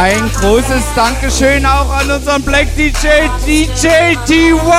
Ein großes Dankeschön auch an unseren Black DJ, DJ T1!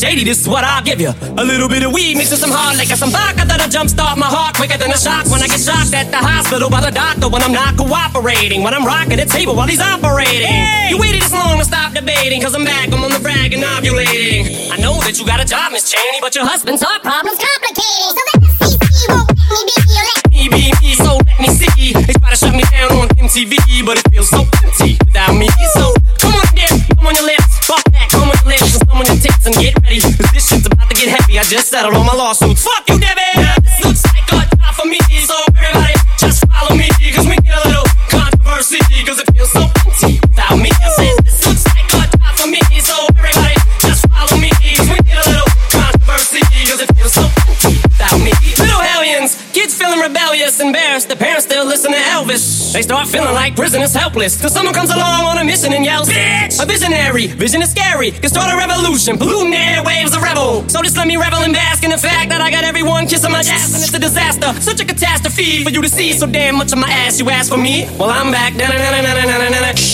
Shady, this is what I'll give you. A little bit of weed mixed with some hard liquor, some vodka that'll jumpstart my heart quicker than a shock when I get shocked at the hospital by the doctor when I'm not cooperating, when I'm rocking the table while he's operating. Hey! You waited this long to stop debating, cause I'm back, I'm on the frag and ovulating. I know that you got a job, Miss Cheney, but your husband's heart problem's complicating. So let me see, see, won't let me be, let me be me, so let me see. They try to shut me down on MTV, but it feels so empty without me. So come on, get ready. Cause this shit's about to get heavy. I just settled all my lawsuits. Fuck you, Debbie. This looks like a job for me, so everybody just follow me. Cause we get a little controversy, cause it feels so empty without me. This looks like a job for me, so everybody just follow me. Cause we get a little controversy, cause it feels so empty without me. Little hellions, kids feeling rebellious, embarrassed. The parents still listen to Elvis. They start feeling like prisoners helpless. Till someone comes along on a mission and yells, Bitch! A visionary, vision is scary. Can start a revolution, polluting airwaves, a rebel. So just let me revel and bask in the fact that I got everyone kissing my ass, and it's a disaster. Such a catastrophe for you to see so damn much of my ass. You ask for me? Well, I'm back.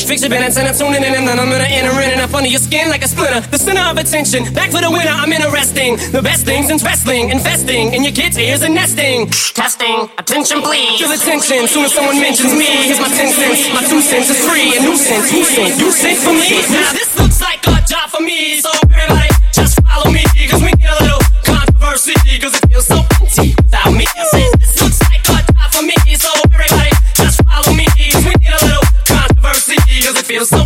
Fix your minutes and I'm tuning in, and then I'm gonna enter in and up under your skin like a splinter. The center of attention. Back for the winner, I'm interesting. The best things in wrestling, investing in your kids' ears and nesting. Testing, attention please. Feel attention, soon as someone mentions me. Here's my ten cents, my two cents is free. A nuisance, who sent, you sent for me. Now this looks like a job for me, so everybody just follow me. Cause we get a little controversy, cause it feels so empty without me. This looks like a job for me, so everybody just follow me. Cause we get a little controversy, cause it feels so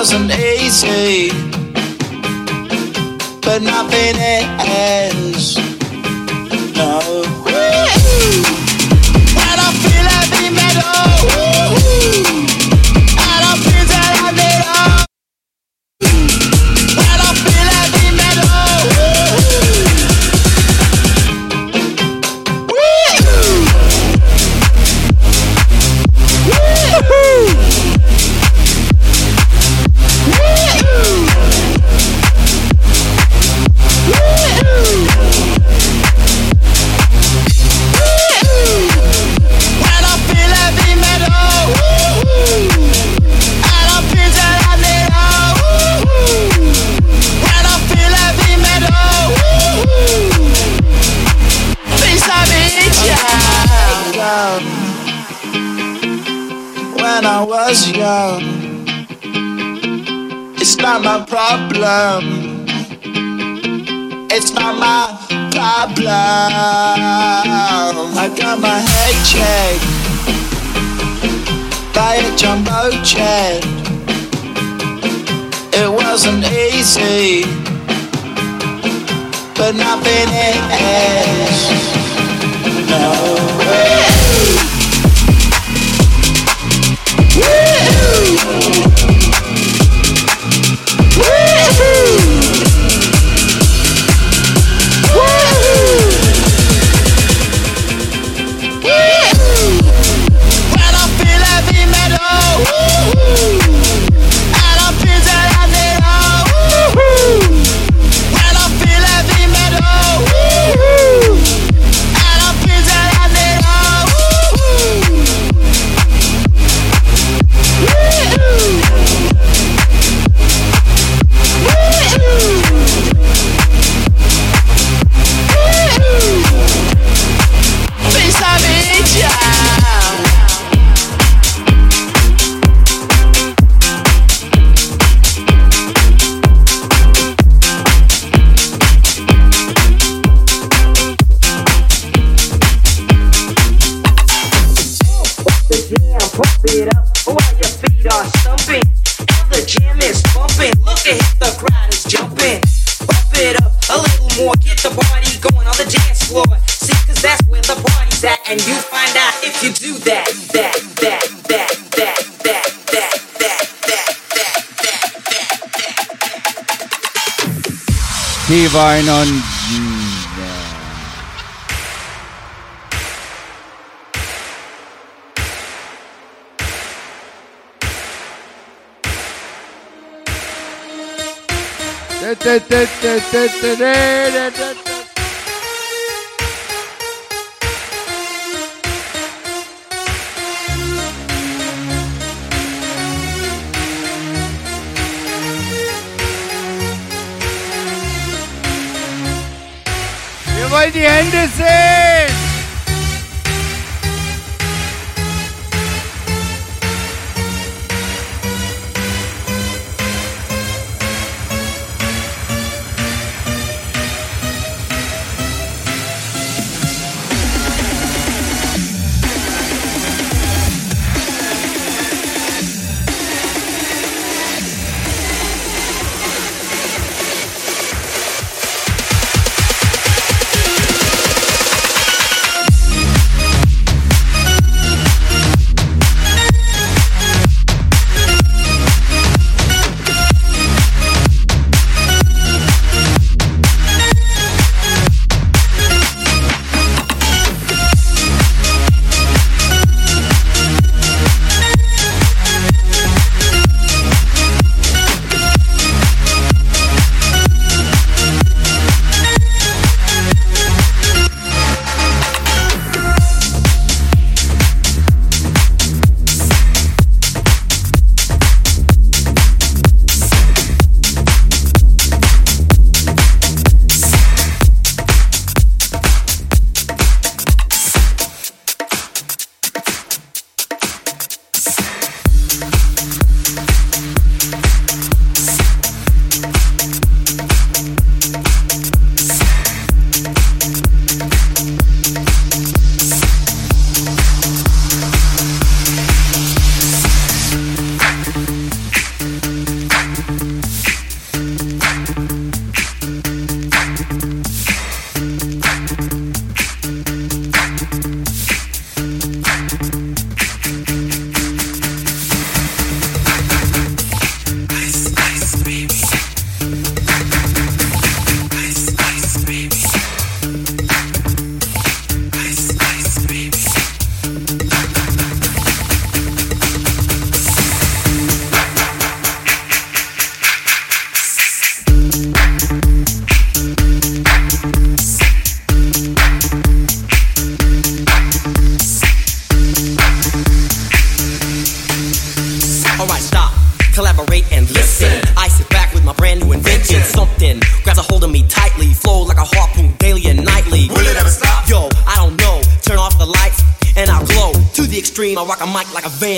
wasn't easy, but nothing is. No. problem. It's not my problem. I got my head checked by a jumbo jet. It wasn't easy, but nothing is. No way. vinyl. on da,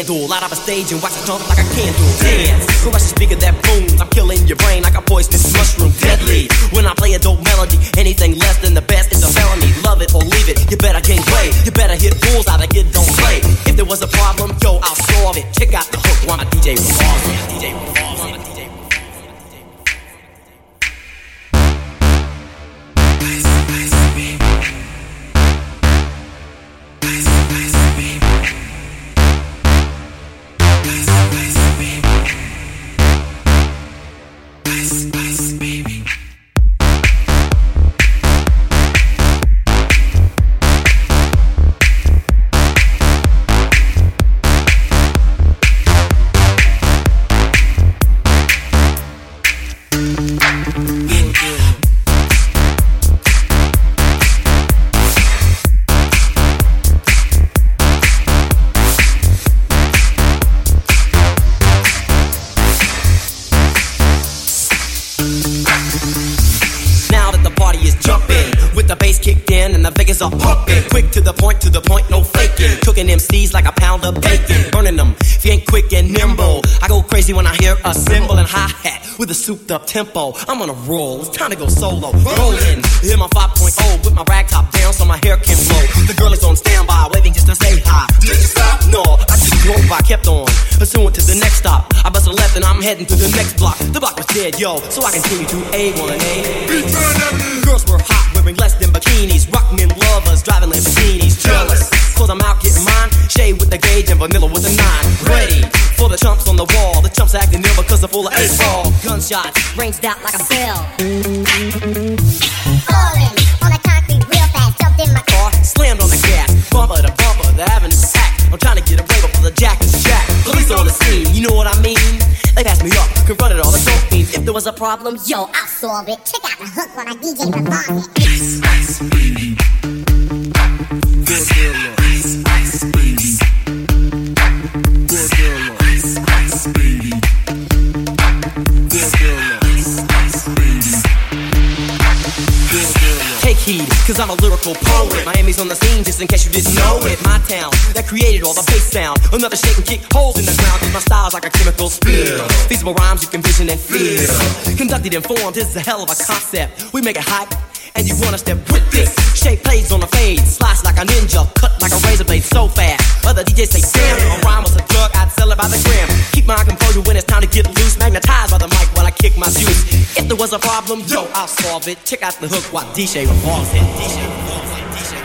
vandal. Light up a stage and watch a jump pumping. Quick to the point, to the point, no faking. Cooking them MCs like a pound of bacon. Burning them, if you ain't quick and nimble. I go crazy when I hear a cymbal and hi hat with a souped up tempo. I'm on a roll, it's time to go solo. Rolling, hit my 5.0 with my rag top down so my hair can blow. The girl is on standby, waving just to say hi. Did you stop? No, I just drove by, kept on. Pursuing to the next stop. I bust a left and I'm heading to the next block. The block was dead, yo, so I continue to A1A. Girls were hot, wearing less than bikinis. Rockmen lovers, driving Lamborghinis. Jealous, cause I'm out getting mine. Shay with the gauge and vanilla with the nine. Ready for the chumps on the wall. The chumps acting ill because they're full of eight ball. Gunshots, ranged out like a bell. Falling on the concrete real fast, jumped in my car, slammed on the gas. Bumper to bumper, the avenue's packed. I'm trying to get away before the jack is jacked. Police on the scene, you know what I mean? They passed me up, confronted all the dope fiends. If there was a problem, yo, I'll solve it. Check out the hook while my DJ revolves it. Take heed, cause I'm a lyrical poet. Miami's on the scene, just in case you didn't know it. My town, that created all the bass sound. Another shake and kick holes in the ground, cause my style's like a chemical spill. Feasible rhymes you can vision and feel. Conducted and formed, this is a hell of a concept. We make it hot, And you wanna step with this? Shay plays on the fade, slice like a ninja, cut like a razor blade so fast. Other DJs say, damn, a rhyme was a drug, I'd sell it by the gram. Keep my composure when it's time to get loose, magnetized by the mic while I kick my juice. If there was a problem, yo, I'll solve it. Check out the hook while DJ revolves it. DJ revolves it. DJ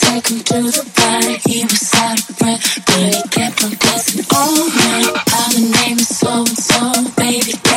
revolves it. Baby, can you tell me?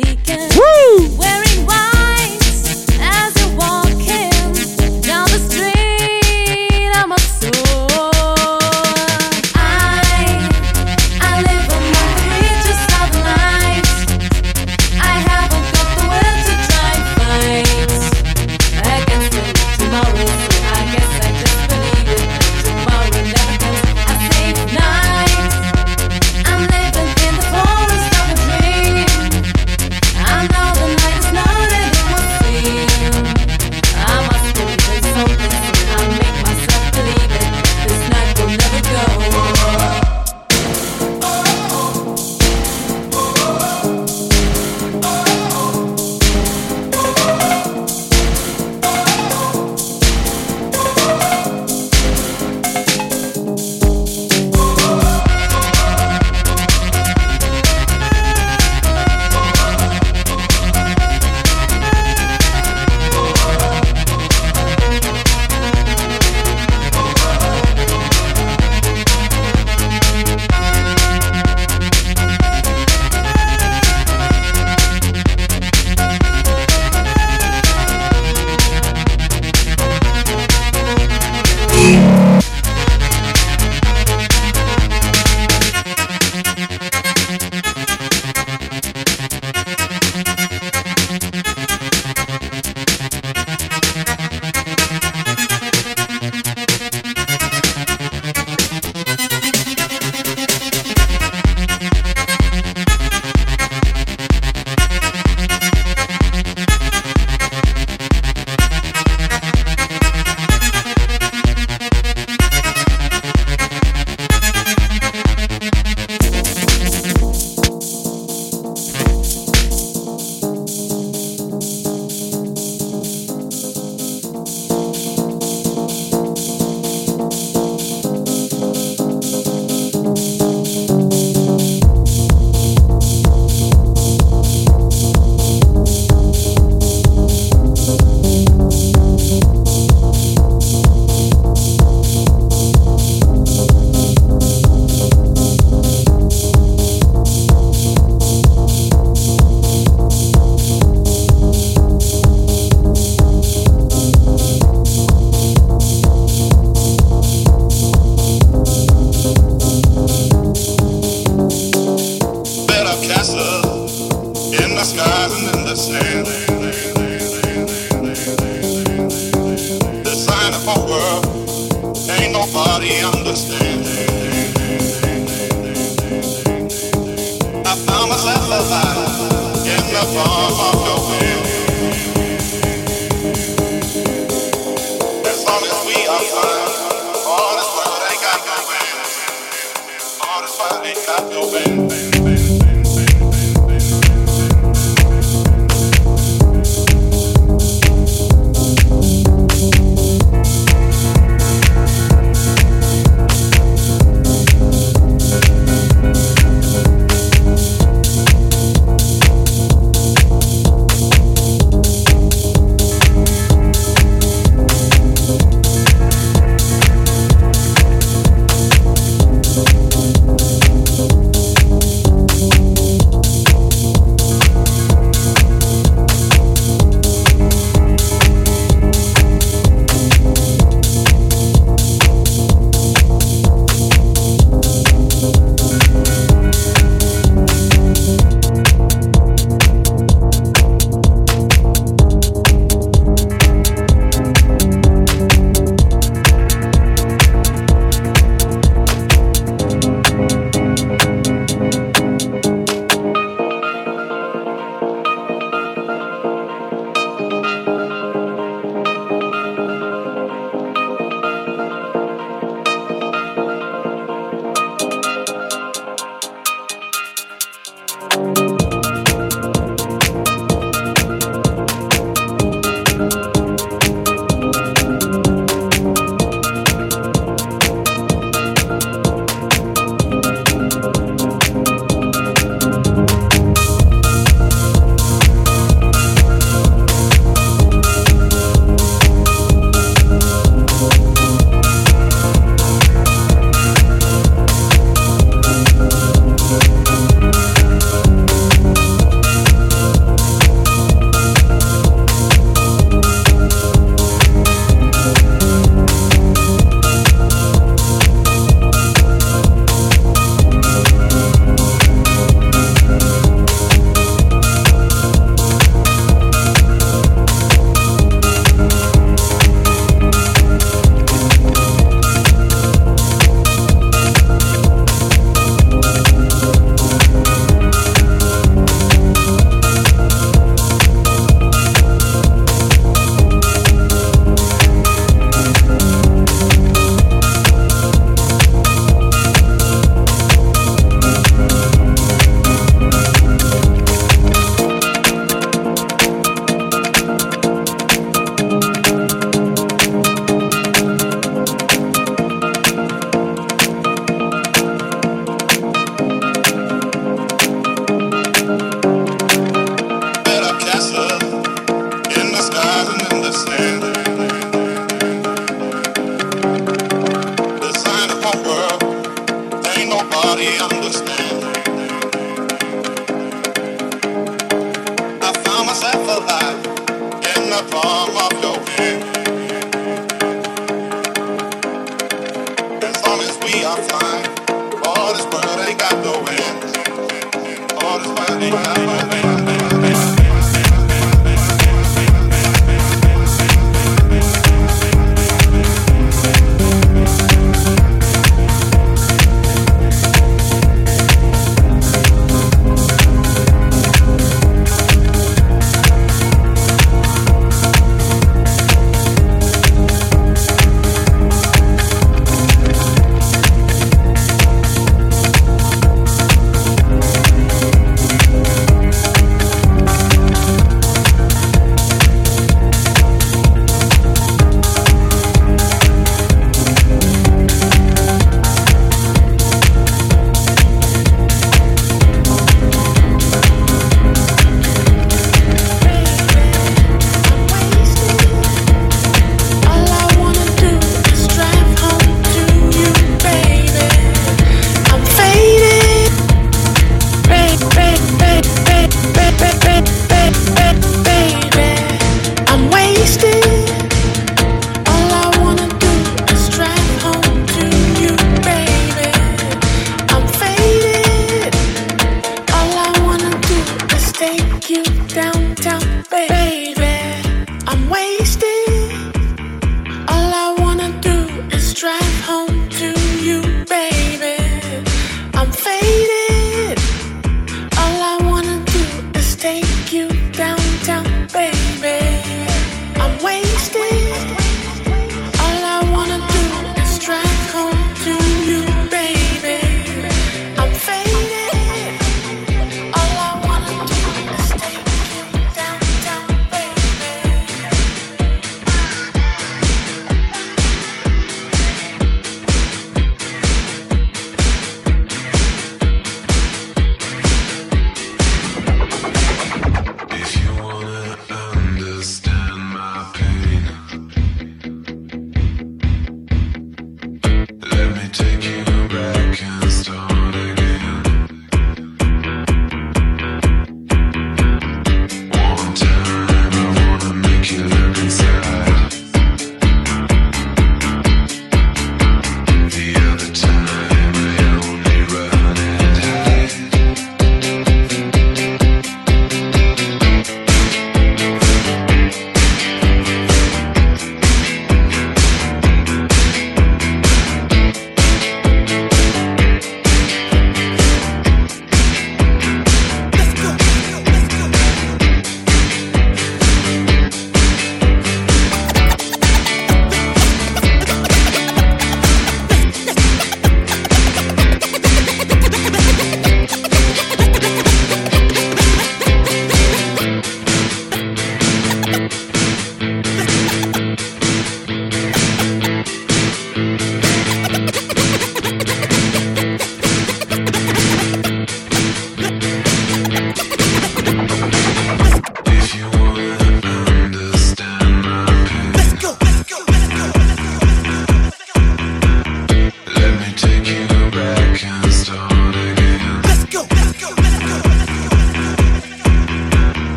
Breaking. Wearing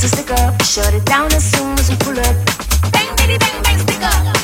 to stick up. Shut it down as soon as we pull up. Bang, bitty, bang, bang, stick up.